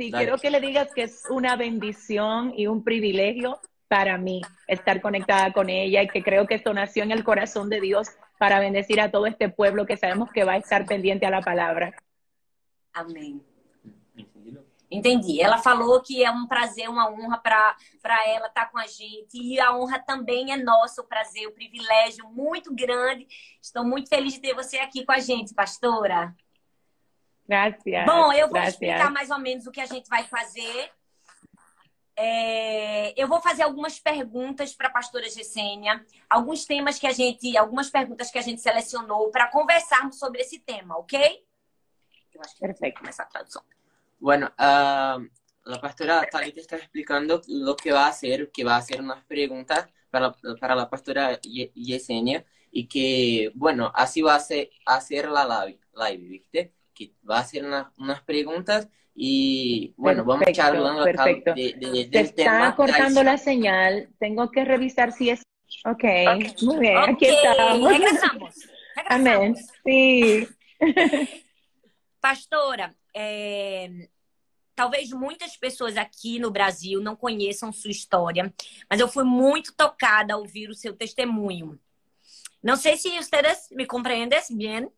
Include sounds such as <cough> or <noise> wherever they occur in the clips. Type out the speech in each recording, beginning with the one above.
Sí, Dale. quiero que le digas que es una bendición y un privilegio para mí estar conectada con ella y que creo que esto nació en el corazón de Dios para bendecir a todo este pueblo que sabemos que va a estar pendiente a la palabra. Amém. Entendeu? Entendi. Ela falou que é um prazer, uma honra para ela estar com a gente. E a honra também é nossa, o prazer, o privilégio muito grande. Estou muito feliz de ter você aqui com a gente, pastora. Gracias. Bom, eu vou gracias. explicar mais ou menos o que a gente vai fazer. É, eu vou fazer algumas perguntas para a pastora Gessênia, alguns temas que a gente, algumas perguntas que a gente selecionou para conversarmos sobre esse tema, ok? Eu acho que Perfecto. começar a tradução. Bueno, ah, la pastora Talita está explicando lo que va a hacer, que va a hacer unas preguntas para, para la pastora Ye- Yesenia y que, bueno, así va a hacer, hacer la live, live, ¿viste? Que va a hacer una- unas preguntas y, bueno, vamos Perfecto, charlando acá perfecto. de, de- Se del tema. está cortando la señal. Tengo que revisar si es. Ok, muy bien, Ok, aquí estamos. regressamos. Amén. Sí. <laughs> Pastora, é, talvez muitas pessoas aqui no Brasil não conheçam sua história, mas eu fui muito tocada ao ouvir o seu testemunho. Não sei se ustedes me compreendes bien.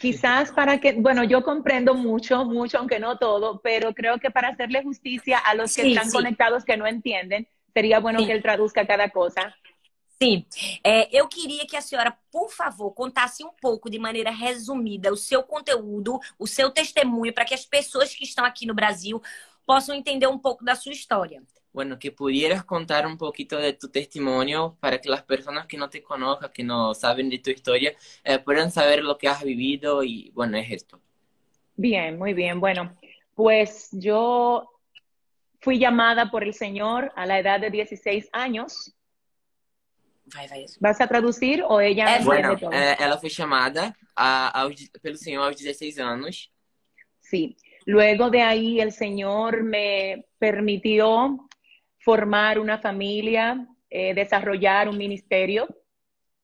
Quizás para que, bueno, yo comprendo mucho, mucho, aunque no todo, pero creo que para hacerle justicia a los que Sí, están sí. conectados que no entienden, sería bueno que él traduzca cada cosa. Sim, É, eu queria que a senhora, por favor, contasse um pouco, de maneira resumida, o seu conteúdo, o seu testemunho, para que as pessoas que estão aqui no Brasil possam entender um pouco da sua história. Bueno, que pudieras contar un poquito de tu testimonio para que las personas que no te conozcan, que no saben de tu historia, eh, puedan saber lo que has vivido y, bueno, es esto. Bien, muy bien. Bueno, pues yo fui llamada por el Señor a la edad de 16 años. Vai, vai. ¿Vas a traducir o ella entiende Bueno, eh, ela foi chamada a, aos, pelo Senhor aos 16 anos. Sí. Luego de ahí el Señor me permitió formar una familia, eh, desarrollar un ministerio.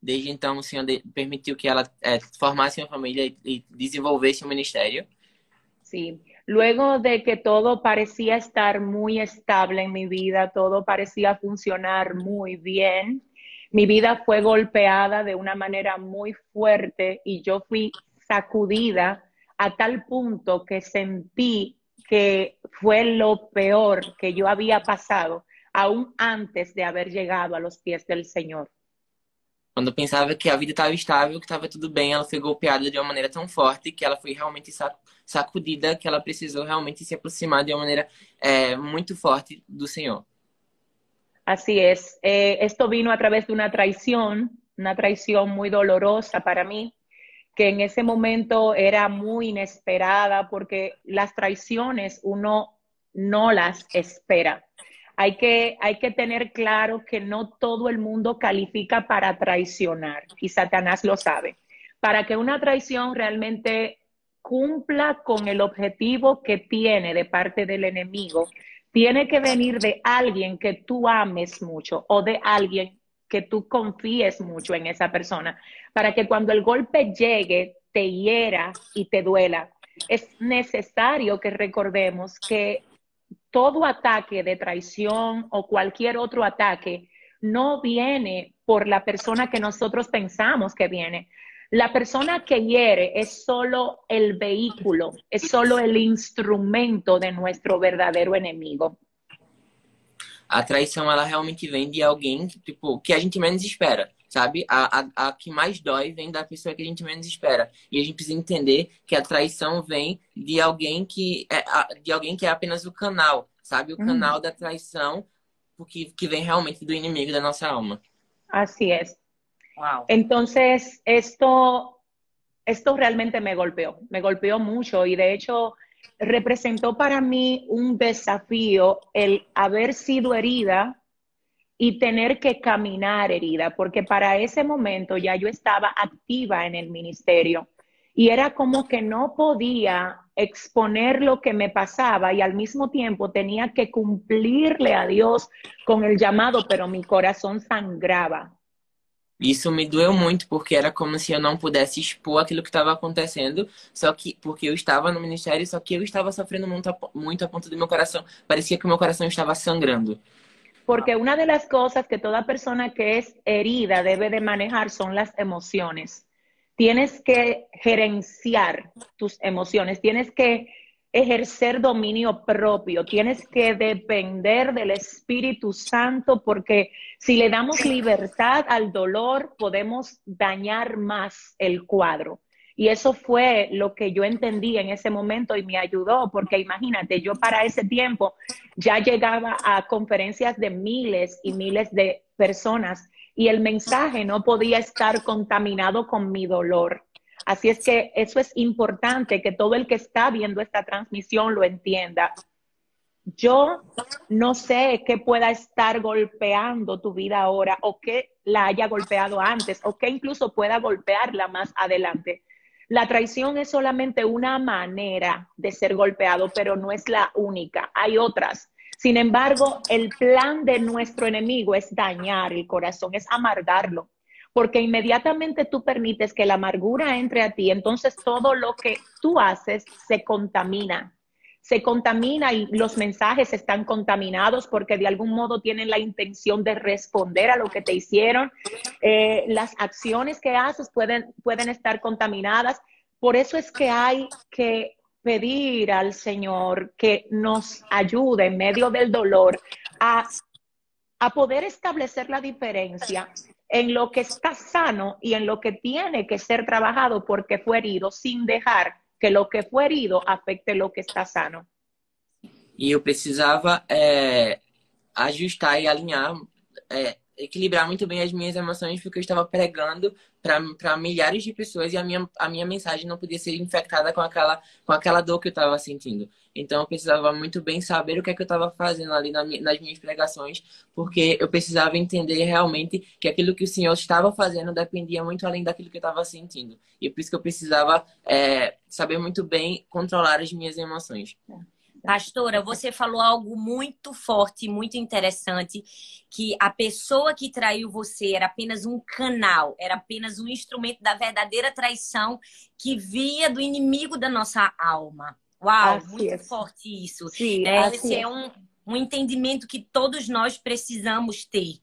Desde então, o Senhor permitiu que ela eh, formasse uma família e, e desenvolvesse um ministério. Sí. Luego de que todo parecía estar muy estable en mi vida, todo parecía funcionar muy bien, mi vida fue golpeada de una manera muy fuerte y yo fui sacudida a tal punto que sentí que fue lo peor que yo había pasado, aún antes de haber llegado a los pies del Señor. Quando pensava que a vida estava estável, que estava tudo bem, ela foi golpeada de uma maneira tão forte que ela foi realmente sa- sacudida, que ela precisou realmente se aproximar de uma maneira eh, muito forte do Senhor. Así es. Eh, esto vino a través de una traición, una traición muy dolorosa para mí, que en ese momento era muy inesperada porque las traiciones uno no las espera. Hay que, hay que tener claro que no todo el mundo califica para traicionar y Satanás lo sabe. Para que una traición realmente cumpla con el objetivo que tiene de parte del enemigo, tiene que venir de alguien que tú ames mucho o de alguien que tú confíes mucho en esa persona, para que cuando el golpe llegue te hiera y te duela. Es necesario que recordemos que todo ataque de traición o cualquier otro ataque no viene por la persona que nosotros pensamos que viene. La persona que hiere es solo el vehículo, es solo el instrumento de nuestro verdadero enemigo. A traição, ela realmente vem de alguém, tipo, que a gente menos espera, sabe? A, a, a que mais dói vem da pessoa que a gente menos espera. E a gente precisa entender que a traição vem de alguém que é, de alguém que é apenas o canal, sabe? O Uhum. canal da traição, porque que vem realmente do inimigo da nossa alma. Así es. Uau. Entonces, esto, esto realmente me golpeó, me golpeó mucho y de hecho representó para mí un desafío el haber sido herida y tener que caminar herida, porque para ese momento ya yo estaba activa en el ministerio y era como que no podía exponer lo que me pasaba y al mismo tiempo tenía que cumplirle a Dios con el llamado, pero mi corazón sangraba. Isso me doeu muito, porque era como se eu não pudesse expor aquilo que estava acontecendo, só que porque eu estava no ministério, só que eu estava sofrendo muito, muito a ponto do meu coração. Parecia que o meu coração estava sangrando. Porque una de las cosas que toda persona que es herida debe de manejar son las emociones. Tienes que gerenciar tus emociones, tienes que ejercer dominio propio, tienes que depender del Espíritu Santo porque si le damos libertad al dolor podemos dañar más el cuadro. Y eso fue lo que yo entendí en ese momento y me ayudó, porque imagínate, yo para ese tiempo ya llegaba a conferencias de miles y miles de personas y el mensaje no podía estar contaminado con mi dolor. Así es que eso es importante que todo el que está viendo esta transmisión lo entienda. Yo no sé qué pueda estar golpeando tu vida ahora o que la haya golpeado antes o que incluso pueda golpearla más adelante. La traición es solamente una manera de ser golpeado, pero no es la única. Hay otras. Sin embargo, el plan de nuestro enemigo es dañar el corazón, es amargarlo porque inmediatamente tú permites que la amargura entre a ti, entonces todo lo que tú haces se contamina. Se contamina y los mensajes están contaminados porque de algún modo tienen la intención de responder a lo que te hicieron. Eh, las acciones que haces pueden, pueden estar contaminadas. Por eso es que hay que pedir al Señor que nos ayude en medio del dolor a, a poder establecer la diferencia en lo que está sano y en lo que tiene que ser trabajado porque fue herido, sin dejar que lo que fue herido afecte lo que está sano. E eu precisava é, ajustar e alinhar, é, equilibrar muito bem as minhas emoções, porque eu estava pregando para milhares de pessoas e a minha, a minha mensagem não podia ser infectada com aquela, com aquela dor que eu estava sentindo. Então eu precisava muito bem saber o que é que eu estava fazendo ali na, nas minhas pregações, porque eu precisava entender realmente que aquilo que o Senhor estava fazendo dependia muito além daquilo que eu estava sentindo. E por isso que eu precisava é, saber muito bem controlar as minhas emoções. Pastora, você falou algo muito forte, muito interessante, que a pessoa que traiu você era apenas um canal, era apenas um instrumento da verdadeira traição que via do inimigo da nossa alma. Uau, assim muito é. forte isso. Sim, é, assim esse é, é um, um entendimento que todos nós precisamos ter.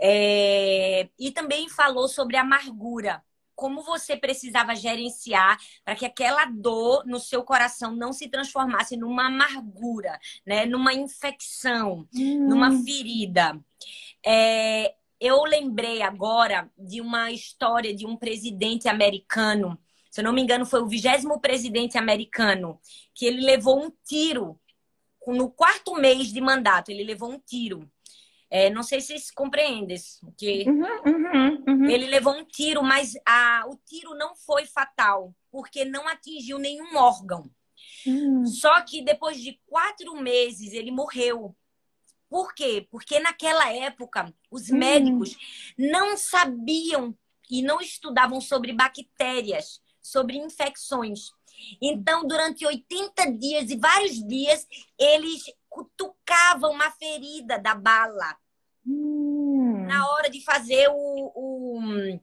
É... E também falou sobre amargura. Como você precisava gerenciar para que aquela dor no seu coração não se transformasse numa amargura, né? numa infecção, hum. numa ferida. É... Eu lembrei agora de uma história de um presidente americano se eu não me engano, foi o vigésimo presidente americano, que ele levou um tiro no quarto mês de mandato. Ele levou um tiro. É, não sei se se compreende que uhum, uhum, uhum. ele levou um tiro, mas a, o tiro não foi fatal, porque não atingiu nenhum órgão. Hum. Só que depois de quatro meses ele morreu. Por quê? Porque naquela época os hum. médicos não sabiam e não estudavam sobre bactérias sobre infecções. Então, durante 80 dias e vários dias, eles cutucavam uma ferida da bala. Hum. Na hora de fazer o. o,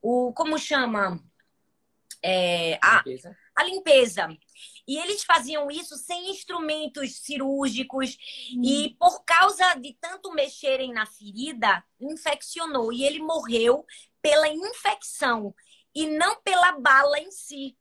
o como chama? É, a, limpeza. a limpeza. E eles faziam isso sem instrumentos cirúrgicos. Hum. E por causa de tanto mexerem na ferida, infeccionou. E ele morreu pela infecção e não pela bala em si.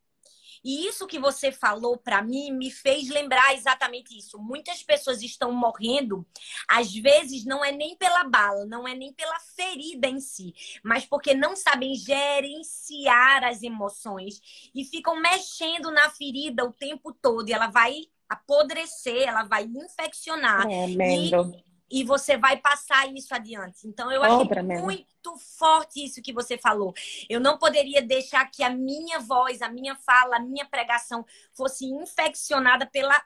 E isso que você falou para mim me fez lembrar exatamente isso. Muitas pessoas estão morrendo, às vezes não é nem pela bala, não é nem pela ferida em si, mas porque não sabem gerenciar as emoções e ficam mexendo na ferida o tempo todo e ela vai apodrecer, ela vai infeccionar. É, e e você vai passar isso adiante. Então, eu acho muito forte isso que você falou. Eu não poderia deixar que a minha voz, a minha fala, a minha pregação fosse infeccionada pela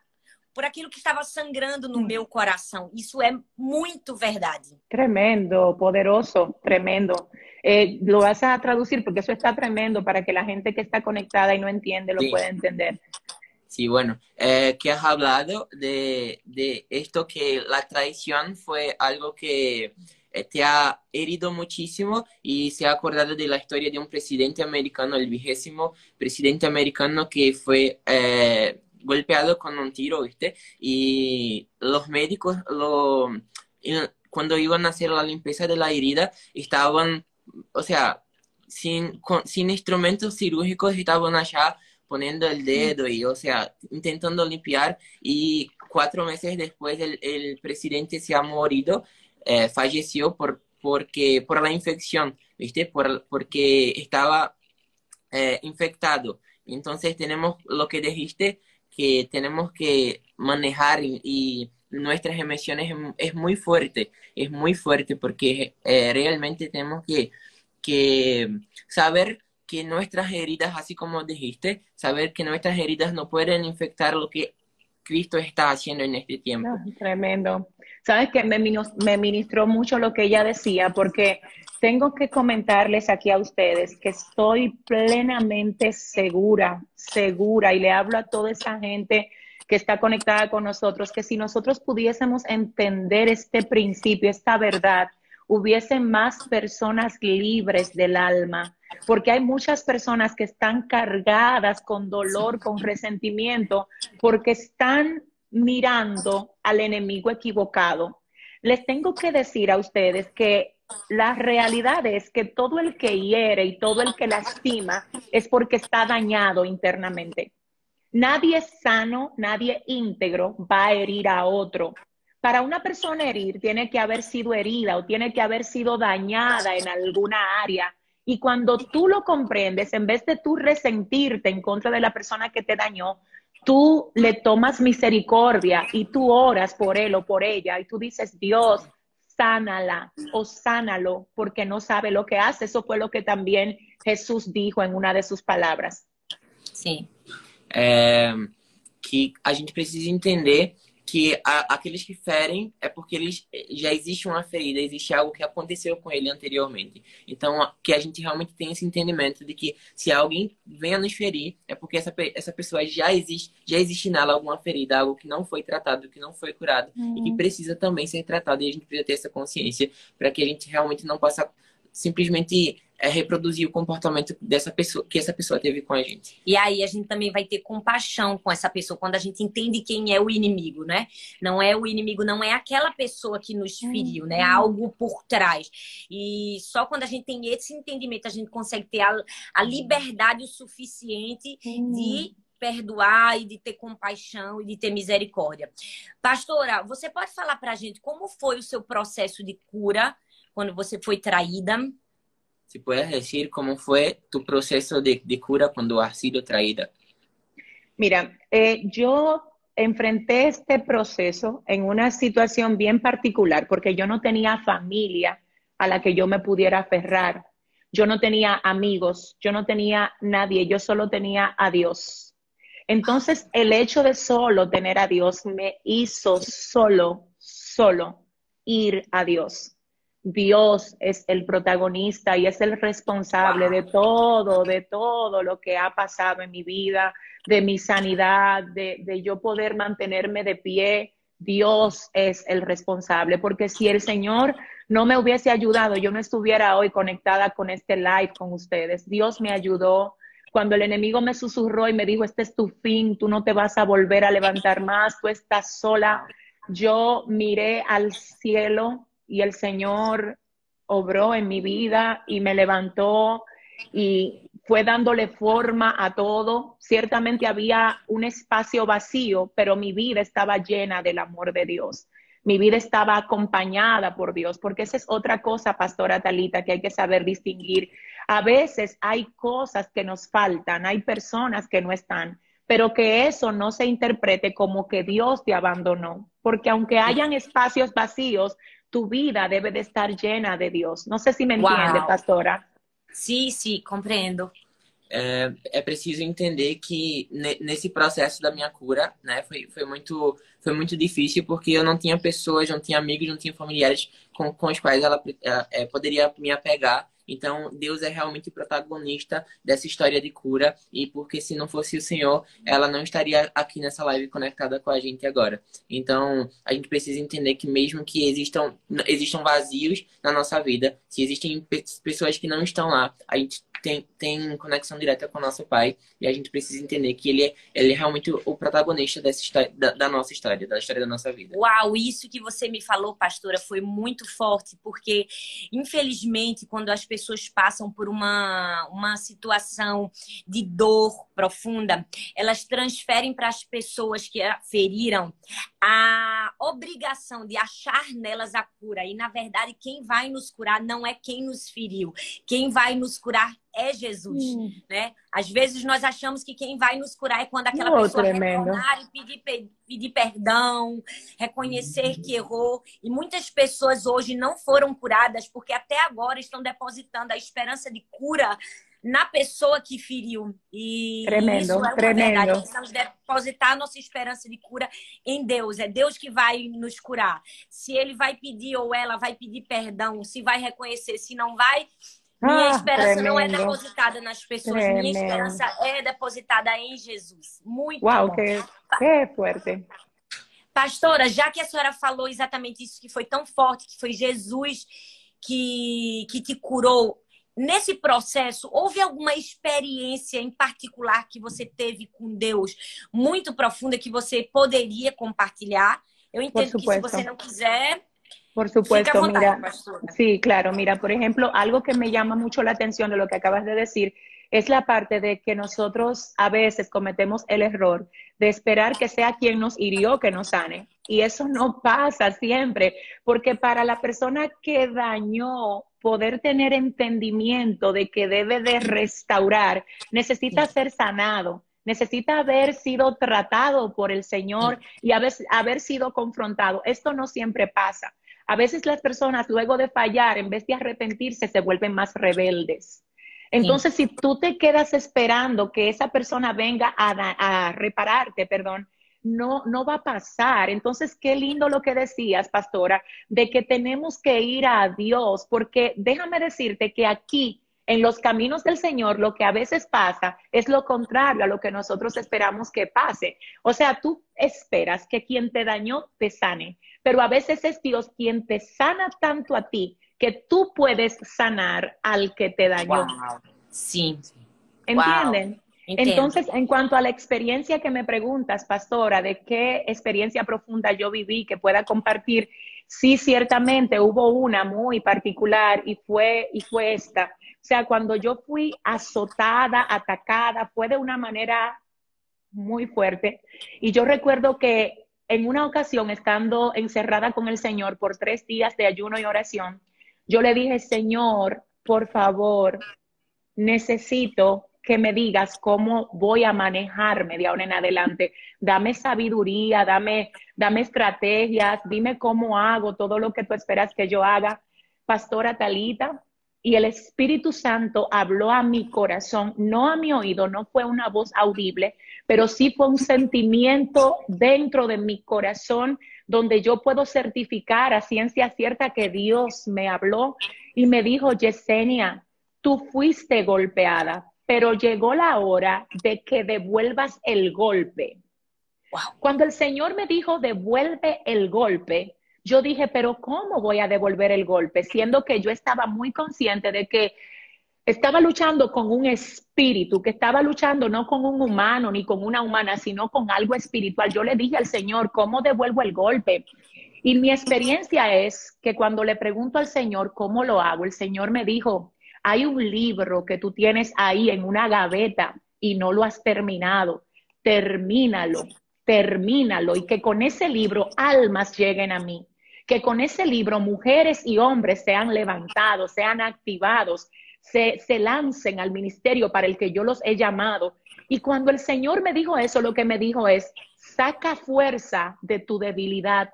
por aquilo que estava sangrando no hum. meu coração. Isso é muito verdade. Tremendo, poderoso, tremendo. Eh, lo vas a traducir porque eso está tremendo para que la gente que está conectada y no entiende lo sí. pueda entender. Sí, bueno, eh, que has hablado de, de, esto que la traición fue algo que eh, te ha herido muchísimo y se ha acordado de la historia de un presidente americano, el vigésimo presidente americano que fue eh, golpeado con un tiro, ¿viste? Y los médicos lo, cuando iban a hacer la limpieza de la herida estaban, o sea, sin, sin instrumentos cirúrgicos estaban allá poniendo el dedo y, o sea, intentando limpiar y cuatro meses después el, el presidente se ha morido, eh, falleció por, porque, por la infección, ¿viste? Por, porque estaba eh, infectado. Entonces tenemos lo que dijiste, que tenemos que manejar y, nuestras emociones es, muy fuerte, es muy fuerte porque eh, realmente tenemos que, que saber que nuestras heridas, así como dijiste, saber que nuestras heridas no pueden infectar lo que Cristo está haciendo en este tiempo. Ah, tremendo. Sabes que me, me ministró mucho lo que ella decía, porque tengo que comentarles aquí a ustedes que estoy plenamente segura, segura, y le hablo a toda esa gente que está conectada con nosotros, que si nosotros pudiésemos entender este principio, esta verdad, hubiesen más personas libres del alma, porque hay muchas personas que están cargadas con dolor, con resentimiento, porque están mirando al enemigo equivocado. Les tengo que decir a ustedes que la realidad es que todo el que hiere y todo el que lastima es porque está dañado internamente. Nadie sano, nadie íntegro va a herir a otro. Para una persona herir, tiene que haber sido herida o tiene que haber sido dañada en alguna área. Y cuando tú lo comprendes, en vez de tú resentirte en contra de la persona que te dañó, tú le tomas misericordia y tú oras por él o por ella y tú dices, Dios, sánala o sánalo porque no sabe lo que hace. Eso fue lo que también Jesús dijo en una de sus palabras. Sí. Eh, que a gente precisa entender que a, aqueles que ferem é porque eles eh, já existe uma ferida, existe algo que aconteceu com ele anteriormente. Então, que a gente realmente tem esse entendimento de que se alguém vem a nos ferir, é porque essa, essa pessoa já existe, já existe nela alguma ferida, algo que não foi tratado, que não foi curado uhum. e que uhum. precisa também ser tratado. E a gente precisa ter essa consciência para que a gente realmente não possa simplesmente é reproduzir o comportamento dessa pessoa que essa pessoa teve com a gente. E aí a gente também vai ter compaixão com essa pessoa quando a gente entende quem é o inimigo, né? Não é o inimigo, não é aquela pessoa que nos feriu, né? Uhum. Algo por trás. E só quando a gente tem esse entendimento a gente consegue ter a, a liberdade o suficiente uhum. de perdoar e de ter compaixão e de ter misericórdia. Pastora, você pode falar para a gente como foi o seu processo de cura quando você foi traída? Si puedes decir cómo fue tu proceso de, de cura cuando has sido traída. Mira, eh, yo enfrenté este proceso en una situación bien particular porque yo no tenía familia a la que yo me pudiera aferrar. Yo no tenía amigos, yo no tenía nadie, yo solo tenía a Dios. Entonces, el hecho de solo tener a Dios me hizo solo, solo ir a Dios. Dios es el protagonista y es el responsable de todo, de todo lo que ha pasado en mi vida, de mi sanidad, de, de, yo poder mantenerme de pie. Dios es el responsable, porque si el Señor no me hubiese ayudado, yo no estuviera hoy conectada con este live con ustedes. Dios me ayudó. Cuando el enemigo me susurró y me dijo, este es tu fin, tú no te vas a volver a levantar más, tú estás sola, yo miré al cielo y el Señor obró en mi vida y me levantó y fue dándole forma a todo. Ciertamente había un espacio vacío, pero mi vida estaba llena del amor de Dios. Mi vida estaba acompañada por Dios, porque esa es otra cosa, Pastora Talita, que hay que saber distinguir. A veces hay cosas que nos faltan, hay personas que no están, pero que eso no se interprete como que Dios te abandonó, porque aunque hayan espacios vacíos, tu vida debe de estar llena de Dios. Não sei se me entende, pastora. Sim, sim, compreendo. É, é, preciso entender que nesse processo da minha cura, né, foi, foi, muito, foi muito difícil porque eu não tinha pessoas, não tinha amigos, não tinha familiares com, com os quais ela é, poderia me apegar Então, Deus é realmente protagonista dessa história de cura e porque se não fosse o Senhor, ela não estaria aqui nessa live conectada com a gente agora. Então, a gente precisa entender que mesmo que existam, existam vazios na nossa vida, se existem pessoas que não estão lá, a gente tem, tem conexão direta com o nosso pai e a gente precisa entender que ele é, ele é realmente o protagonista dessa história, da, da, nossa história, da história da nossa vida. Uau, isso que você me falou, pastora, foi muito forte, porque infelizmente quando as pessoas passam por uma, uma situação de dor profunda, elas transferem para as pessoas que a feriram a obrigação de achar nelas a cura. E na verdade, quem vai nos curar não é quem nos feriu. Quem vai nos curar é Jesus, hum. né? Às vezes nós achamos que quem vai nos curar é quando aquela oh, pessoa tremendo. retornar e pedir, pedir perdão, reconhecer que errou. E muitas pessoas hoje não foram curadas porque até agora estão depositando a esperança de cura na pessoa que feriu. E tremendo, isso é tremendo. verdade. Precisamos depositar nossa esperança de cura em Deus. É Deus que vai nos curar. Se ele vai pedir ou ela vai pedir perdão, se vai reconhecer, se não vai, minha ah, esperança tremendo. não é depositada nas pessoas, tremendo. minha esperança é depositada em Jesus. Muito Uau, bom. que, que forte. Pastora, já que a senhora falou exatamente isso que foi tão forte, que foi Jesus que, que te curou, nesse processo, houve alguma experiência em particular que você teve com Deus muito profunda que você poderia compartilhar? Eu entendo que se você não quiser, Por supuesto, mira, sí, claro, mira, por ejemplo, algo que me llama mucho la atención de lo que acabas de decir es la parte de que nosotros a veces cometemos el error de esperar que sea quien nos hirió que nos sane. Y eso no pasa siempre, porque para la persona que dañó poder tener entendimiento de que debe de restaurar, necesita ser sanado necesita haber sido tratado por el Señor y haber, haber sido confrontado. Esto no siempre pasa. A veces las personas luego de fallar, en vez de arrepentirse, se vuelven más rebeldes. Entonces, si tú te quedas esperando que esa persona venga a, repararte, perdón, no, no va a pasar. Entonces, qué lindo lo que decías, pastora, de que tenemos que ir a Dios, porque déjame decirte que aquí, en los caminos del Señor, lo que a veces pasa es lo contrario a lo que nosotros esperamos que pase. O sea, tú esperas que quien te dañó te sane, pero a veces es Dios quien te sana tanto a ti que tú puedes sanar al que te dañó. Sí. ¿Entienden? Entonces, en cuanto a la experiencia que me preguntas, pastora, de qué experiencia profunda yo viví que pueda compartir, sí, ciertamente hubo una muy particular y fue, y fue esta. O sea, cuando yo fui azotada, atacada, fue de una manera muy fuerte. Y yo recuerdo que en una ocasión, estando encerrada con el Señor por tres días de ayuno y oración, yo le dije, Señor, por favor, necesito que me digas cómo voy a manejarme de ahora en adelante. Dame sabiduría, dame, dame estrategias, dime cómo hago todo lo que tú esperas que yo haga. Pastora Talita, y el Espíritu Santo habló a mi corazón, no a mi oído, no fue una voz audible, pero sí fue un sentimiento dentro de mi corazón donde yo puedo certificar a ciencia cierta que Dios me habló y me dijo, Yesenia, tú fuiste golpeada, pero llegó la hora de que devuelvas el golpe. Cuando el Señor me dijo, devuelve el golpe, yo dije, pero ¿cómo voy a devolver el golpe? Siendo que yo estaba muy consciente de que estaba luchando con un espíritu, que estaba luchando no con un humano ni con una humana, sino con algo espiritual. Yo le dije al Señor, ¿cómo devuelvo el golpe? Y mi experiencia es que cuando le pregunto al Señor cómo lo hago, el Señor me dijo, hay un libro que tú tienes ahí en una gaveta y no lo has terminado. Termínalo, termínalo y que con ese libro almas lleguen a mí que con ese libro mujeres y hombres sean levantados, sean activados, se, se, lancen al ministerio para el que yo los he llamado. Y cuando el Señor me dijo eso, lo que me dijo es, saca fuerza de tu debilidad.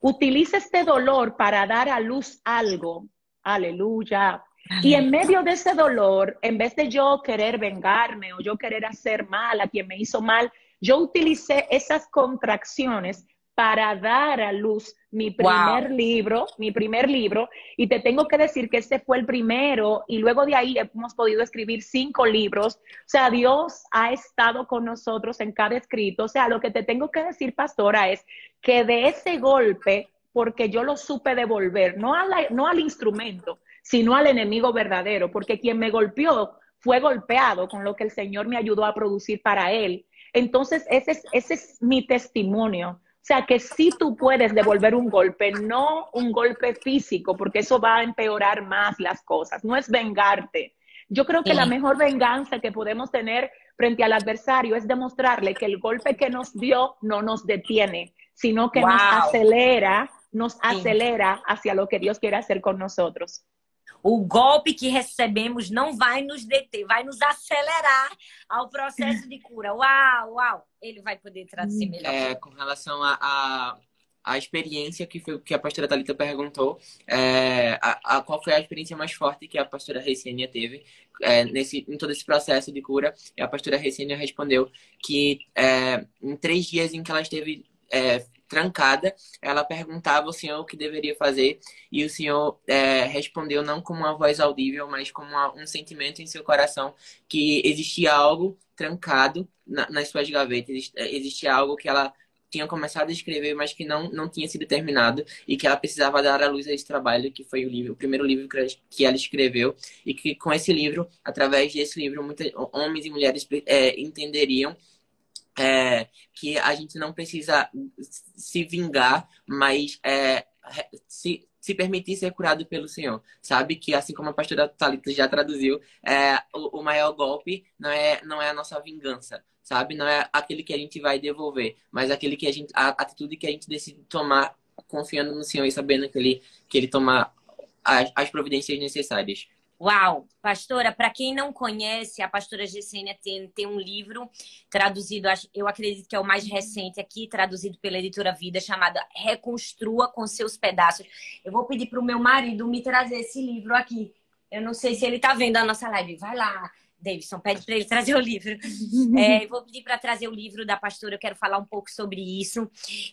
Utiliza este dolor para dar a luz algo. Aleluya. Y en medio de ese dolor, en vez de yo querer vengarme o yo querer hacer mal a quien me hizo mal, yo utilicé esas contracciones para dar a luz mi primer wow. libro, mi primer libro, y te tengo que decir que ese fue el primero, y luego de ahí hemos podido escribir cinco libros. O sea, Dios ha estado con nosotros en cada escrito. O sea, lo que te tengo que decir, pastora, es que de ese golpe, porque yo lo supe devolver, no, a la, no al instrumento, sino al enemigo verdadero, porque quien me golpeó fue golpeado con lo que el Señor me ayudó a producir para él. Entonces, ese es, ese es mi testimonio. O sea, que sí tú puedes devolver un golpe, no un golpe físico, porque eso va a empeorar más las cosas. No es vengarte. Yo creo que sí. la mejor venganza que podemos tener frente al adversario es demostrarle que el golpe que nos dio no nos detiene, sino que wow. nos acelera, nos sí. acelera hacia lo que Dios quiere hacer con nosotros. O golpe que recebemos não vai nos deter, vai nos acelerar ao processo de cura. Uau, uau! Ele vai poder traduzir melhor. É, com relação a, a, a, experiência que, foi, que a pastora Thalita perguntou, é, a, a, qual foi a experiência mais forte que a pastora Recenia teve é, nesse, em todo esse processo de cura? E a pastora Recenia respondeu que é, em três dias em que ela esteve é, trancada, ela perguntava ao senhor o que deveria fazer e o senhor é, respondeu não com uma voz audível, mas com uma, um sentimento em seu coração que existia algo trancado na, nas suas gavetas, existia algo que ela tinha começado a escrever, mas que não, não tinha sido terminado e que ela precisava dar à luz a esse trabalho, que foi o livro, o primeiro livro que ela escreveu e que com esse livro, através desse livro, muitos homens e mulheres é, entenderiam é, que a gente não precisa se vingar, mas é, se, se permitir ser curado pelo Senhor. Sabe que, assim como a pastora Thalita já traduziu, é, o, o, maior golpe não é, não é a nossa vingança, sabe? Não é aquele que a gente vai devolver, mas aquele que a gente, a atitude que a gente decide tomar confiando no Senhor e sabendo que Ele, que ele toma as, as providências necessárias. Uau! Pastora, para quem não conhece, a pastora Gessênia tem, tem um livro traduzido, eu acredito que é o mais recente aqui, traduzido pela editora Vida, chamado Reconstrua com Seus Pedaços. Eu vou pedir para o meu marido me trazer esse livro aqui. Eu não sei se ele está vendo a nossa live. Vai lá, Davidson, pede para ele trazer o livro. <laughs> É, vou pedir para trazer o livro da pastora, eu quero falar um pouco sobre isso.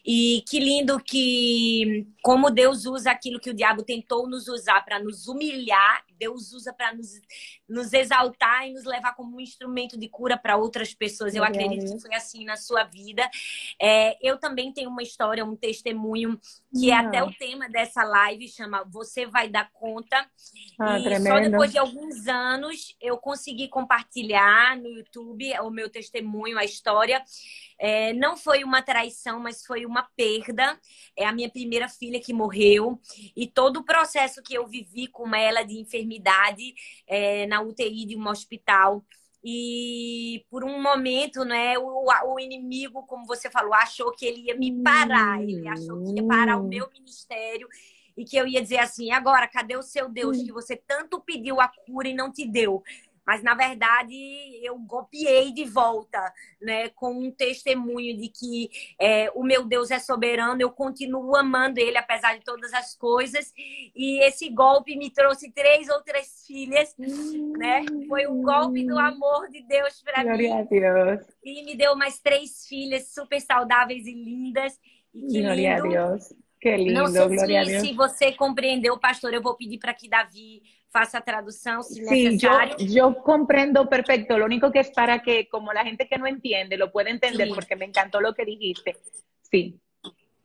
E que lindo que, como Deus usa aquilo que o diabo tentou nos usar para nos humilhar, Deus usa para nos, nos exaltar e nos levar como um instrumento de cura para outras pessoas. Eu acredito que foi assim na sua vida. É, eu também tenho uma história, um testemunho, que Não. é até o tema dessa live, chama Você Vai Dar Conta. Ah, e tremendo. só depois de alguns anos eu consegui compartilhar no YouTube o meu testemunho, a história. É, não foi uma traição, mas foi uma perda. É a minha primeira filha que morreu. E todo o processo que eu vivi com ela de enfermidade é, na UTI de um hospital. E por um momento, né, o, o inimigo, como você falou, achou que ele ia me parar. Ele achou que ia parar o meu ministério e que eu ia dizer assim: agora, cadê o seu Deus que você tanto pediu a cura e não te deu? Mas, na verdade, eu golpeei de volta, né? Com um testemunho de que é, o meu Deus é soberano, eu continuo amando Ele, apesar de todas as coisas. E esse golpe me trouxe três outras filhas, né? Foi o golpe do amor de Deus para mim. A Deus. E me deu mais três filhas super saudáveis e lindas. E que Glória lindo. a Deus. Que lindo, Não sei Glória se, a Deus. se você compreendeu, pastor, eu vou pedir para que Davi faça a tradução, se Sí, yo, yo comprendo perfecto. Lo único que es para que, como la gente que no entiende, lo pueda entender, Sí. porque me encantó lo que dijiste. Sí.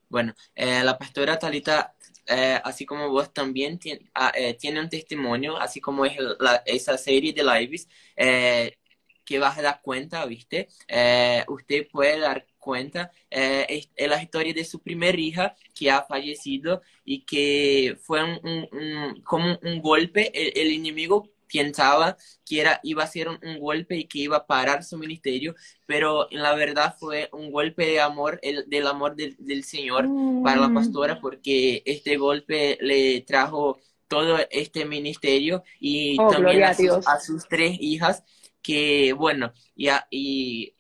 Bueno, eh, la pastora Talita, eh, así como vos también ah, eh, tiene un testimonio, así como es la- esa serie de lives, eh, que vas a dar cuenta, ¿viste? Eh, usted puede dar cuenta, eh, es, es la historia de su primera hija que ha fallecido y que fue un, un- un- como un golpe, el, el enemigo pensaba que era, iba a ser un, un golpe y que iba a parar su ministerio, pero en la verdad fue un golpe de amor, el, del amor del, del Señor para la Mm. pastora, porque este golpe le trajo todo este ministerio y Oh, también a a sus, Dios. a sus tres hijas, que bueno, ya, y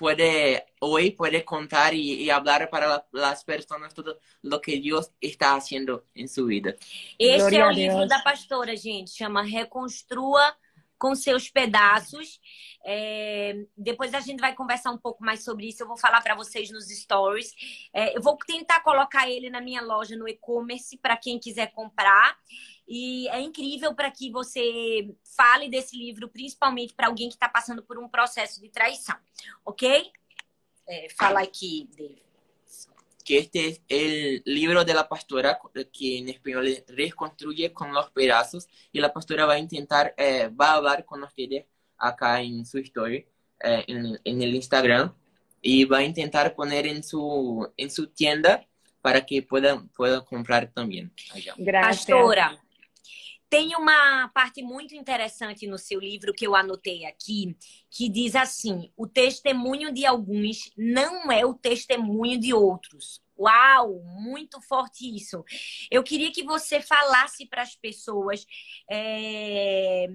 puede hoy puede contar y, y hablar para la- las personas todo lo que Dios está haciendo en su vida. Esse Glória é o livro Deus. da pastora, gente. Chama Reconstrua com seus pedaços. É, depois a gente vai conversar um pouco mais sobre isso. Eu vou falar para vocês nos stories. É, eu vou tentar colocar ele na minha loja no e-commerce para quem quiser comprar. E é incrível para que você fale desse livro, principalmente para alguém que está passando por um processo de traição, ok? É, fala aqui, David. que este es el libro de la pastora que en español reconstruye con los pedazos y la pastora va a intentar, eh, va a hablar con ustedes acá en su story, eh, en, en, el Instagram y va a intentar poner en su, en su tienda para que puedan, puedan comprar também. Graças. Pastora, tem uma parte muito interessante no seu livro que eu anotei aqui, que diz assim: o testemunho de alguns não é o testemunho de outros. Uau, muito forte isso. Eu queria que você falasse para as pessoas é,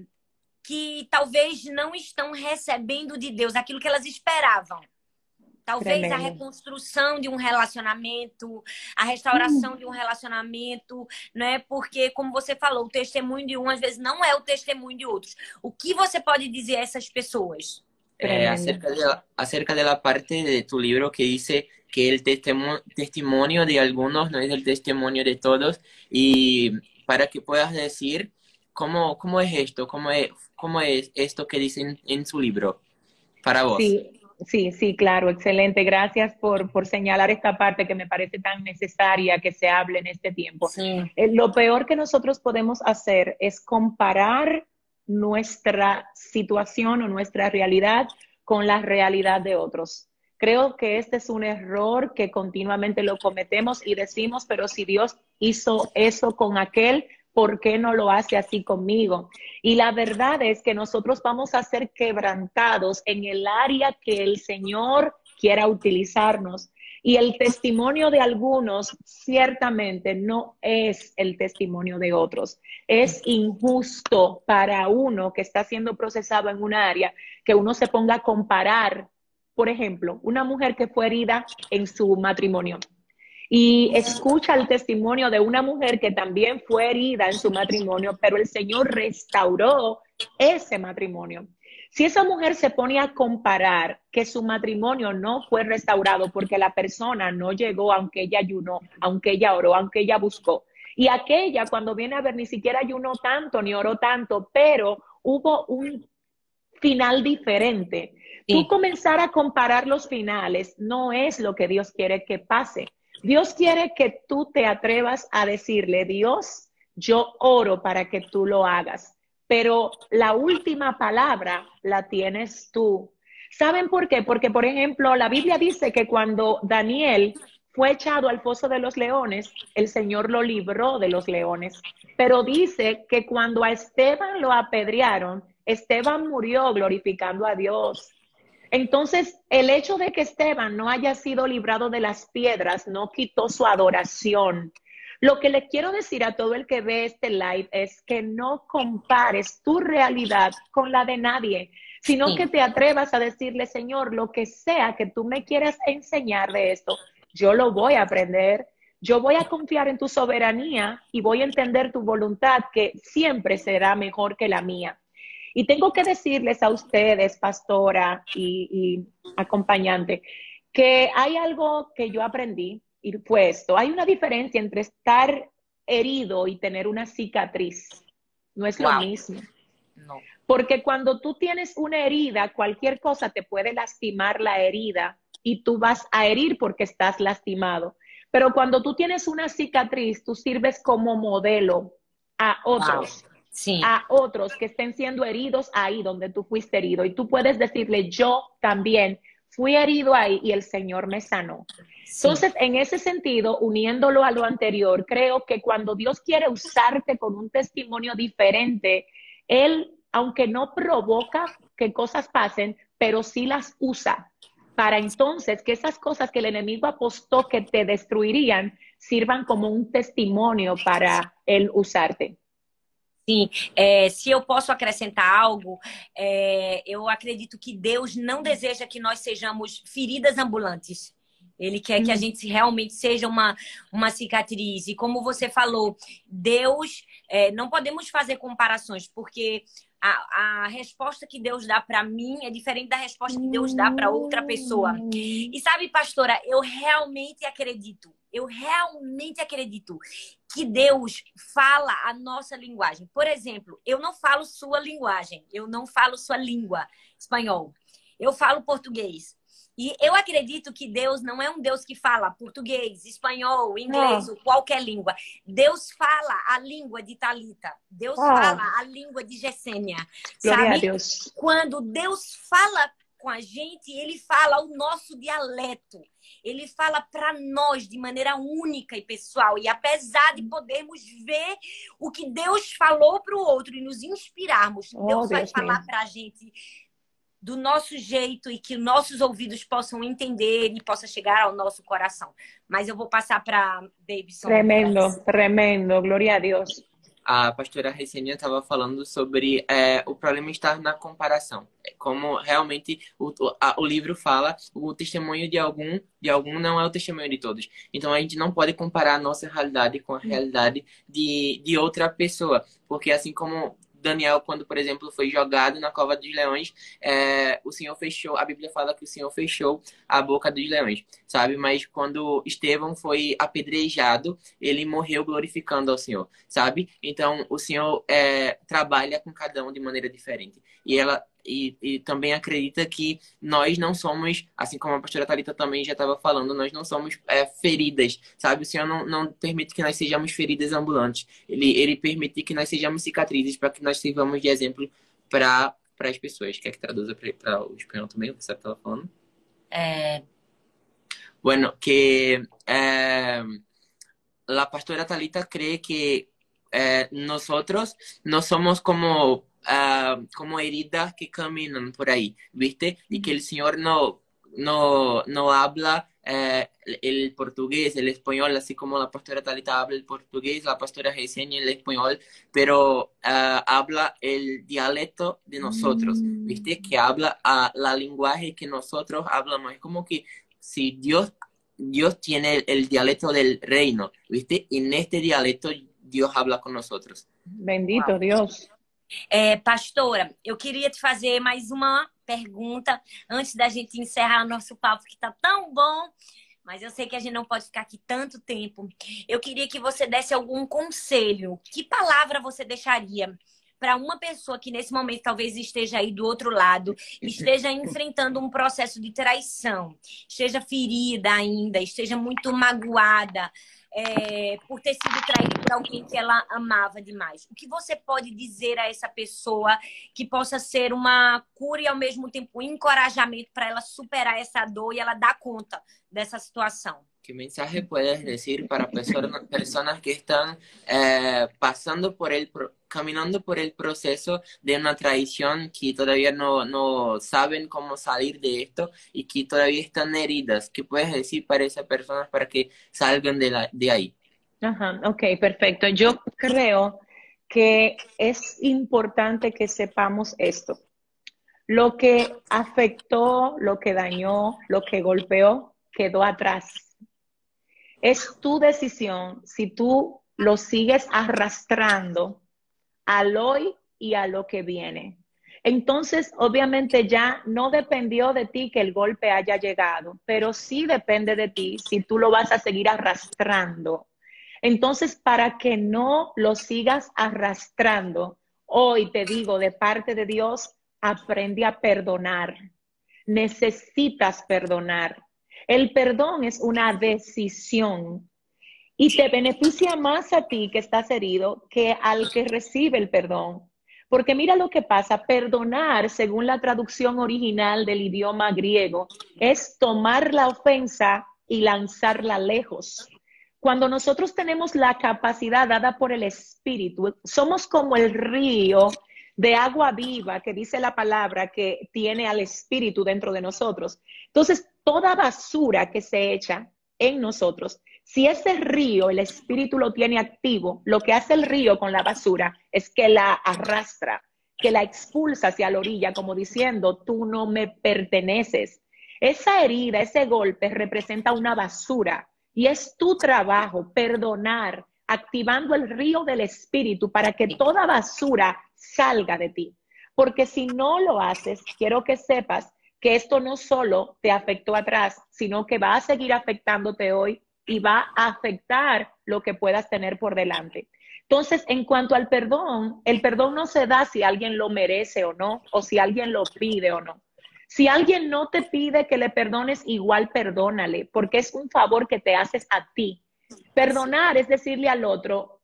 que talvez não estão recebendo de Deus aquilo que elas esperavam. Talvez Tremendo. a reconstrução de um relacionamento, a restauração hum. de um relacionamento, né? Porque, como você falou, o testemunho de um às vezes não é o testemunho de outros. O que você pode dizer a essas pessoas? Eh, acerca, de la, acerca de la parte de tu libro que dice que el testimonio de algunos no es el testimonio de todos y para que puedas decir cómo, cómo es esto, cómo es, cómo es esto que dicen en su libro para vos. Sí. Sí, sí, claro, excelente. Gracias por, por, señalar esta parte que me parece tan necesaria que se hable en este tiempo. Sí. Eh, lo peor que nosotros podemos hacer es comparar nuestra situación o nuestra realidad con la realidad de otros. Creo que este es un error que continuamente lo cometemos y decimos, pero si Dios hizo eso con aquel, ¿por qué no lo hace así conmigo? Y la verdad es que nosotros vamos a ser quebrantados en el área que el Señor quiera utilizarnos. Y el testimonio de algunos ciertamente no es el testimonio de otros. Es injusto para uno que está siendo procesado en un área que uno se ponga a comparar, por ejemplo, una mujer que fue herida en su matrimonio y escucha el testimonio de una mujer que también fue herida en su matrimonio, pero el Señor restauró ese matrimonio. Si esa mujer se pone a comparar que su matrimonio no fue restaurado porque la persona no llegó aunque ella ayunó, aunque ella oró, aunque ella buscó, y aquella cuando viene a ver ni siquiera ayunó tanto ni oró tanto, pero hubo un final diferente. Tú comenzar a comparar los finales no es lo que Dios quiere que pase. Dios quiere que tú te atrevas a decirle, Dios, yo oro para que tú lo hagas, pero la última palabra la tienes tú. ¿Saben por qué? Porque, por ejemplo, la Biblia dice que cuando Daniel fue echado al foso de los leones, el Señor lo libró de los leones. Pero dice que cuando a Esteban lo apedrearon, Esteban murió glorificando a Dios. Entonces, el hecho de que Esteban no haya sido librado de las piedras no quitó su adoración. Lo que le quiero decir a todo el que ve este live es que no compares tu realidad con la de nadie, sino que te atrevas a decirle, Señor, lo que sea que tú me quieras enseñar de esto, yo lo voy a aprender. Yo voy a confiar en tu soberanía y voy a entender tu voluntad que siempre será mejor que la mía. Y tengo que decirles a ustedes, pastora y, acompañante, que hay algo que yo aprendí y puesto. Hay una diferencia entre estar herido y tener una cicatriz. No es lo mismo. No. Porque cuando tú tienes una herida, cualquier cosa te puede lastimar la herida y tú vas a herir porque estás lastimado. Pero cuando tú tienes una cicatriz, tú sirves como modelo a otros a otros que estén siendo heridos ahí donde tú fuiste herido. Y tú puedes decirle, yo también fui herido ahí y el Señor me sanó. Entonces, en ese sentido, uniéndolo a lo anterior, creo que cuando Dios quiere usarte con un testimonio diferente, Él, aunque no provoca que cosas pasen, pero sí las usa para entonces que esas cosas que el enemigo apostó que te destruirían sirvan como un testimonio para Él usarte. Sim, é, se eu posso acrescentar algo, é, eu acredito que Deus não deseja que nós sejamos feridas ambulantes. Ele quer que a uhum. gente realmente seja uma, uma cicatriz. E como você falou, Deus É, não podemos fazer comparações, porque a, a resposta que Deus dá para mim é diferente da resposta que Deus dá para outra pessoa. E sabe, pastora, eu realmente acredito, eu realmente acredito que Deus fala a nossa linguagem. Por exemplo, eu não falo sua linguagem, eu não falo sua língua, espanhol. Eu falo português. E eu acredito que Deus não é um Deus que fala português, espanhol, inglês, ou qualquer língua. Deus fala a língua de Talita. Deus fala a língua de Gessênia. Sabe? Deus. Quando Deus fala com a gente, ele fala o nosso dialeto. Ele fala para nós de maneira única e pessoal. E apesar de podermos ver o que Deus falou para o outro e nos inspirarmos, Oh, Deus vai Deus falar meu. para a gente do nosso jeito e que nossos ouvidos possam entender e possa chegar ao nosso coração. Mas eu vou passar para Davidson. Tremendo, tremendo. Gloria a Dios. A pastora Recenia estava falando sobre é, o problema estar na comparação. É Como realmente o, o, a- o livro fala, o testemunho de algum, de algum não é o testemunho de todos. Então a gente não pode comparar a nossa realidade com a realidade de, de outra pessoa. Porque assim como Daniel, quando, por exemplo, foi jogado na cova dos leões, é, o Senhor fechou, a Bíblia fala que o Senhor fechou a boca dos leões, sabe? Mas quando Estevão foi apedrejado, ele morreu glorificando ao Senhor, sabe? Então, o Senhor é, trabalha com cada um de maneira diferente. E ela e, e também acredita que nós não somos, assim como a pastora Thalita também já estava falando, nós não somos é, feridas, sabe? O Senhor não, não permite que nós sejamos feridas ambulantes. Ele, ele permite que nós sejamos cicatrizes para que nós sirvamos de exemplo para as pessoas. Quer que traduza para o espanhol também, o que você estava falando? É, Bueno, que eh, la pastora Talita cree que eh, nosotros no somos como, ah, como heridas que caminan por ahí, ¿viste? Y que el Señor no, no, no habla eh, el portugués, el español, así como la pastora Talita habla el portugués, la pastora Gesenia el español, pero ah, habla el dialecto de nosotros, ¿viste? Que habla la lenguaje que nosotros hablamos. Es como que si Dios, Dios tiene el, el dialecto del reino, ¿viste? Y en este dialecto Dios habla con nosotros. Bendito. Dios. É, pastora, eu queria te fazer mais uma pergunta antes da gente encerrar nosso papo, que tá tão bom. Mas eu sei que a gente não pode ficar aqui tanto tempo. Eu queria que você desse algum conselho. Que palavra você deixaria para uma pessoa que nesse momento talvez esteja aí do outro lado, esteja enfrentando um processo de traição, esteja ferida ainda, esteja muito magoada é, por ter sido traída por alguém que ela amava demais? O que você pode dizer a essa pessoa que possa ser uma cura e ao mesmo tempo um encorajamento para ela superar essa dor e ela dar conta dessa situação? ¿Qué mensaje puedes decir para personas que están eh, por el, pro- caminando por el proceso de una traición, que todavía no, no saben cómo salir de esto y que todavía están heridas? ¿Qué puedes decir para esas personas para que salgan de ahí? Ajá, ok, perfecto. Yo creo que es importante que sepamos esto. Lo que afectó, lo que dañó, lo que golpeó, quedó atrás. Es tu decisión si tú lo sigues arrastrando al hoy y a lo que viene. Entonces, obviamente ya no dependió de ti que el golpe haya llegado, pero sí depende de ti si tú lo vas a seguir arrastrando. Entonces, para que no lo sigas arrastrando, hoy te digo de parte de Dios, aprende a perdonar. Necesitas perdonar. El perdón es una decisión y te beneficia más a ti que estás herido que al que recibe el perdón. Porque mira lo que pasa, perdonar, según la traducción original del idioma griego, es tomar la ofensa y lanzarla lejos. Cuando nosotros tenemos la capacidad dada por el Espíritu, somos como el río de agua viva que dice la palabra que tiene al Espíritu dentro de nosotros. Entonces, toda basura que se echa en nosotros, si ese río, el Espíritu lo tiene activo, lo que hace el río con la basura es que la arrastra, que la expulsa hacia la orilla, como diciendo, tú no me perteneces. Esa herida, ese golpe representa una basura y es tu trabajo perdonar, activando el río del Espíritu para que toda basura salga de ti. Porque si no lo haces, quiero que sepas que esto no solo te afectó atrás, sino que va a seguir afectándote hoy y va a afectar lo que puedas tener por delante. Entonces, en cuanto al perdón, el perdón no se da si alguien lo merece o no, o si alguien lo pide o no. Si alguien no te pide que le perdones, igual perdónale, porque es un favor que te haces a ti. Perdonar es decirle al otro,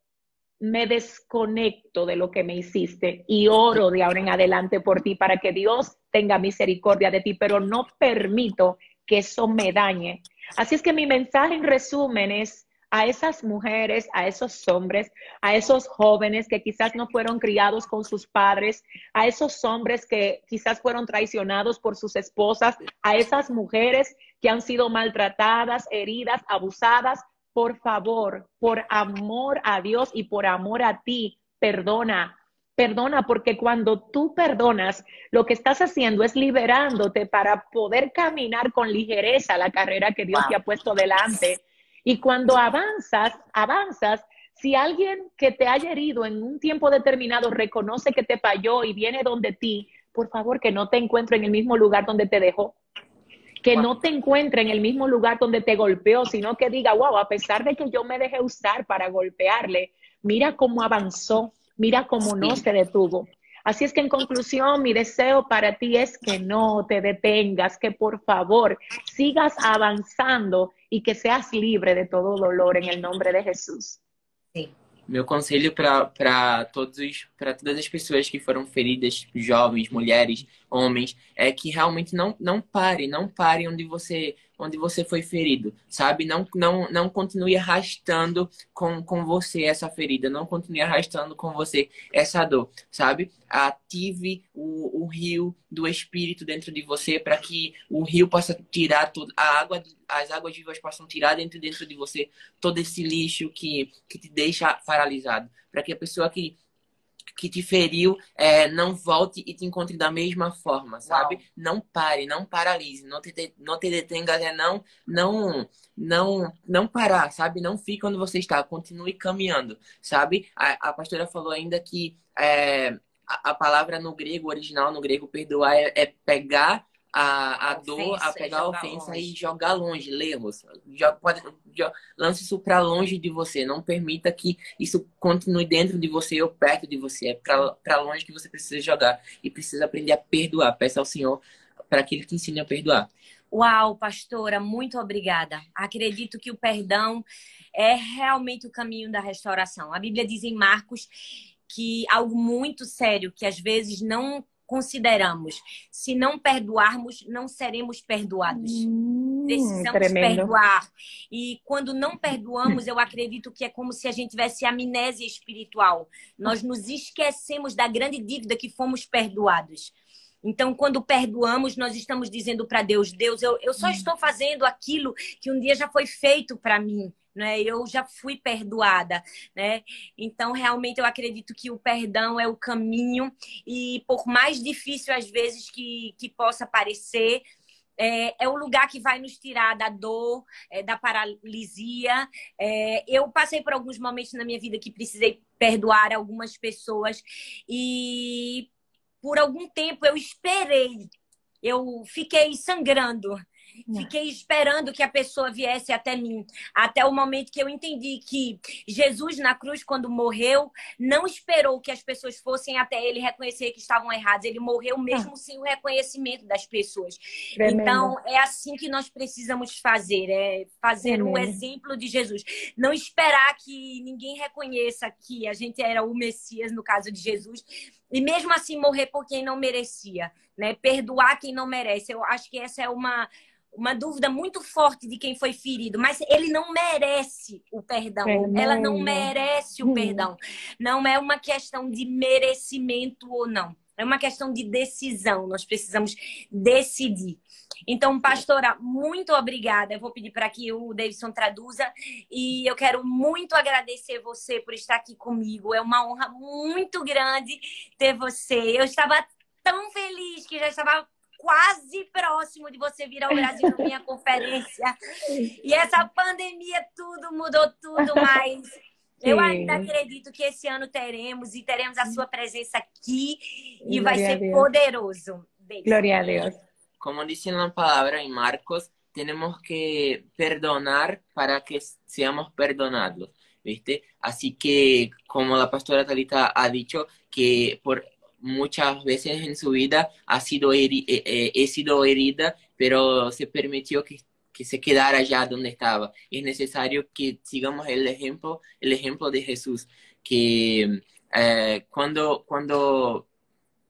me desconecto de lo que me hiciste y oro de ahora en adelante por ti para que Dios tenga misericordia de ti, pero no permito que eso me dañe. Así es que mi mensaje en resumen es a esas mujeres, a esos hombres, a esos jóvenes que quizás no fueron criados con sus padres, a esos hombres que quizás fueron traicionados por sus esposas, a esas mujeres que han sido maltratadas, heridas, abusadas. Por favor, por amor a Dios y por amor a ti, perdona, Perdona, porque cuando tú perdonas, lo que estás haciendo es liberándote para poder caminar con ligereza la carrera que Dios te ha puesto delante. Y cuando avanzas, avanzas, si alguien que te haya herido en un tiempo determinado reconoce que te falló y viene donde ti, por favor que no te encuentre en el mismo lugar donde te dejó. Que no te encuentre en el mismo lugar donde te golpeó, sino que diga, wow, a pesar de que yo me dejé usar para golpearle, mira cómo avanzó, mira cómo no se detuvo. Así es que en conclusión, mi deseo para ti es que no te detengas, que por favor sigas avanzando e que seas livre de todo dolor em nome de Jesus. Sim. Meu conselho para todos para todas as pessoas que foram feridas, jovens, mulheres, homens, é que realmente não não pare, não pare onde você onde você foi ferido, sabe? Não, não, não continue arrastando com, com você essa ferida, não continue arrastando com você essa dor, sabe? Ative o, o rio do Espírito dentro de você para que o rio possa tirar tudo, a água, as águas vivas possam tirar dentro, dentro de você todo esse lixo que, que te deixa paralisado, para que a pessoa que que te feriu é, não volte e te encontre da mesma forma, sabe? Uau. Não pare, não paralise, não te, não te detenga, é não, não, não, não parar, sabe? Não fique onde você está, continue caminhando, sabe? A, a pastora falou ainda que é, a, a, palavra no grego, original no grego, perdoar, é, é pegar a, a, dor, a pegar a ofensa longe. e jogar longe, lemos. Pode, lance isso para longe de você. Não permita que isso continue dentro de você ou perto de você. É para longe que você precisa jogar e precisa aprender a perdoar. Peça ao Senhor para que Ele te ensine a perdoar. Uau, pastora, muito obrigada. Acredito que o perdão é realmente o caminho da restauração. A Bíblia diz em Marcos que algo muito sério que às vezes não consideramos. Se não perdoarmos, não seremos perdoados. Hum, Precisamos tremendo. perdoar. E quando não perdoamos, eu acredito que é como se a gente tivesse amnésia espiritual. Nós nos esquecemos da grande dívida que fomos perdoados. Então, quando perdoamos, nós estamos dizendo para Deus: Deus, eu, eu só hum. estou fazendo aquilo que um dia já foi feito para mim né? Eu já fui perdoada, né? Então, realmente eu acredito que o perdão é o caminho e por mais difícil às vezes que, que possa parecer, é, é o lugar que vai nos tirar da dor, é, da paralisia. É, eu passei por alguns momentos na minha vida que precisei perdoar algumas pessoas e por algum tempo eu esperei, eu fiquei sangrando Fiquei esperando que a pessoa viesse até mim, até o momento que eu entendi que Jesus na cruz, quando morreu, não esperou que as pessoas fossem até ele reconhecer que estavam errados. Ele morreu mesmo ah. sem o reconhecimento das pessoas. Tremendo. Então, é assim que nós precisamos fazer, é fazer o um exemplo de Jesus. Não esperar que ninguém reconheça que a gente era o Messias, no caso de Jesus, e mesmo assim morrer por quem não merecia, né? Perdoar quem não merece. Eu acho que essa é uma uma dúvida muito forte de quem foi ferido, mas ele não merece o perdão. Ela não merece o hum. perdão. Não é uma questão de merecimento ou não. É uma questão de decisão. Nós precisamos decidir. Então, pastora, muito obrigada. Eu vou pedir para que o Davidson traduza e eu quero muito agradecer você por estar aqui comigo. É uma honra muito grande ter você. Eu estava tão feliz que já estava quase próximo de você vir ao Brasil na minha conferência. E essa pandemia tudo mudou tudo, mas <laughs> Eu ainda acredito que esse ano teremos e teremos a sua presença aqui e Glória vai ser Deus. poderoso. Beijo. Gloria a Dios. Como dice la palabra en Marcos, tenemos que perdonar para que seamos perdonados, ¿viste? Así que, como la pastora Talita ha dicho, que por muchas veces en su vida ha sido heri- eh, eh, sido herida, pero se permitió que, que se quedara allá donde estaba. Es necesario que sigamos el ejemplo, el ejemplo de Jesús, que eh, cuando, cuando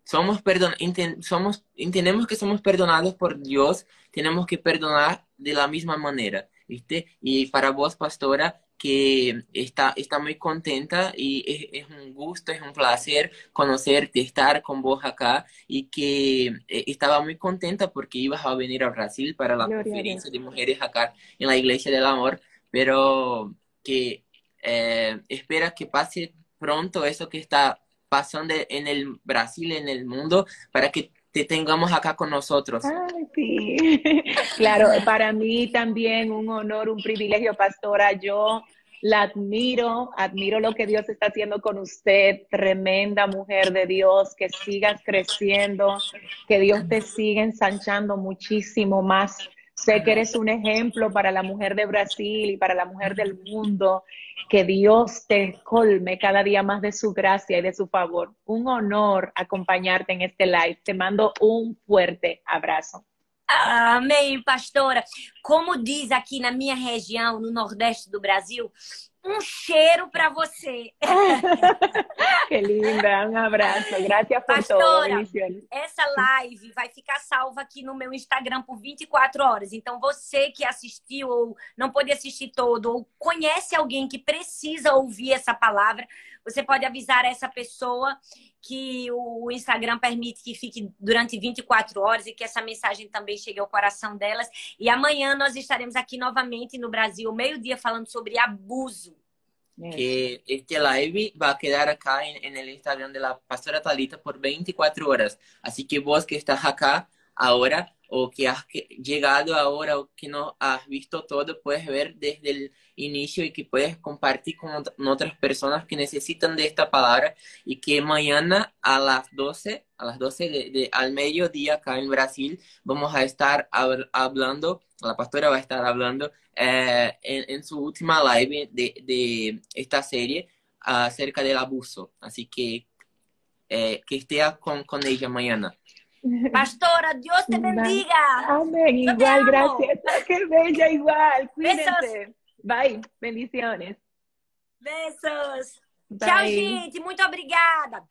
somos perdon somos entendemos que somos perdonados por Dios, tenemos que perdonar de la misma manera, ¿viste? Y para vos, pastora, que está, está muy contenta y es, es un gusto, es un placer conocerte, estar con vos acá y que eh, estaba muy contenta porque ibas a venir a Brasil para la Gloria conferencia de mujeres acá en la Iglesia del Amor, pero que eh, espera que pase pronto eso que está pasando en el Brasil, en el mundo, para que te tengamos acá con nosotros. Ay, sí. <laughs> Claro, para mí también un honor, un privilegio, pastora. Yo la admiro, admiro lo que Dios está haciendo con usted, tremenda mujer de Dios, que sigas creciendo, que Dios te siga ensanchando muchísimo más. Sé que eres un ejemplo para la mujer de Brasil y para la mujer del mundo. Que Dios te colme cada día más de su gracia y de su favor. Un honor acompañarte en este live. Te mando un fuerte abrazo. Amém, pastora. Como diz aqui na minha região, no Nordeste do Brasil, um cheiro para você. <laughs> Qué linda, un abrazo. Gracias por todo. Pastora. Essa live vai ficar salva aqui no meu Instagram por 24 horas. Então, você que assistiu ou não pôde assistir todo, ou conhece alguém que precisa ouvir essa palavra, você pode avisar essa pessoa que o Instagram permite que fique durante 24 horas e que essa mensagem também chegue ao coração delas. E amanhã nós estaremos aqui novamente no Brasil, meio-dia, falando sobre abuso. que este live va a quedar acá en, en el Instagram de la pastora Talita por 24 horas. Así que vos que estás acá ahora o que has llegado ahora o que no has visto todo, puedes ver desde el inicio y que puedes compartir con ot- con otras personas que necesitan de esta palabra y que mañana a las 12, a las 12 de, al mediodía acá en Brasil, vamos a estar hab- hablando, la pastora va a estar hablando eh, en, su última live de, de esta serie acerca del abuso. Así que eh, que esté con, con ella mañana. Pastora, Deus te bendiga. Amén, igual, gracias. <laughs> Qué bella, igual. Besos. Cuídense. Bye. Bendiciones. Besos. Bye. Tchau, gente. Muito obrigada.